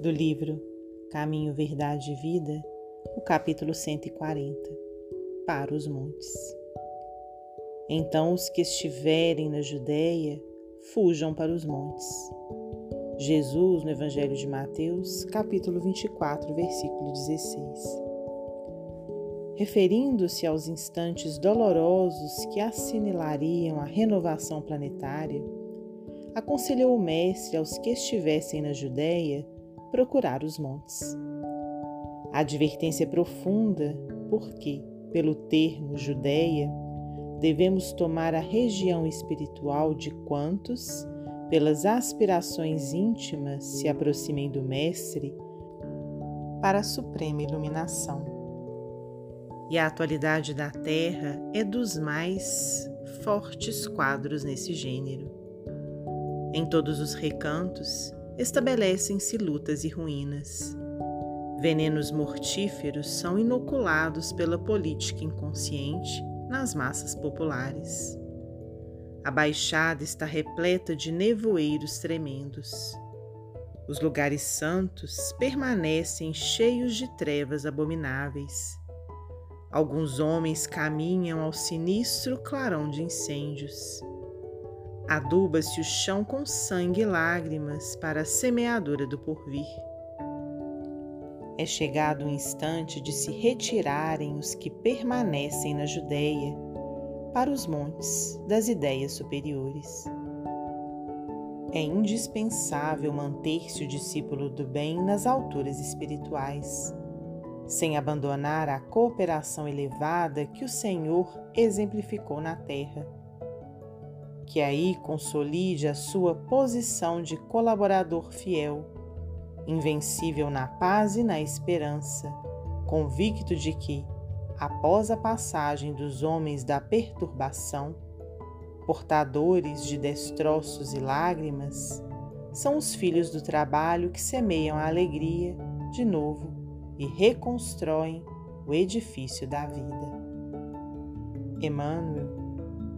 do livro Caminho, Verdade e Vida, o capítulo 140 Para os Montes. Então os que estiverem na Judéia fujam para os montes. Jesus, no Evangelho de Mateus, capítulo 24, versículo 16. Referindo-se aos instantes dolorosos que assinalariam a renovação planetária, aconselhou o Mestre aos que estivessem na Judéia procurar os montes. A advertência é profunda, porque, pelo termo Judéia, devemos tomar a região espiritual de quantos, pelas aspirações íntimas, se aproximem do Mestre para a suprema iluminação. E a atualidade da Terra é dos mais fortes quadros nesse gênero. Em todos os recantos, estabelecem-se lutas e ruínas. Venenos mortíferos são inoculados pela política inconsciente nas massas populares. A baixada está repleta de nevoeiros tremendos. Os lugares santos permanecem cheios de trevas abomináveis. Alguns homens caminham ao sinistro clarão de incêndios. Aduba-se o chão com sangue e lágrimas para a semeadura do porvir. É chegado o instante de se retirarem os que permanecem na Judéia para os montes das ideias superiores. É indispensável manter-se o discípulo do bem nas alturas espirituais, sem abandonar a cooperação elevada que o Senhor exemplificou na terra que aí consolide a sua posição de colaborador fiel, invencível na paz e na esperança, convicto de que, após a passagem dos homens da perturbação, portadores de destroços e lágrimas, são os filhos do trabalho que semeiam a alegria de novo e reconstroem o edifício da vida. Emmanuel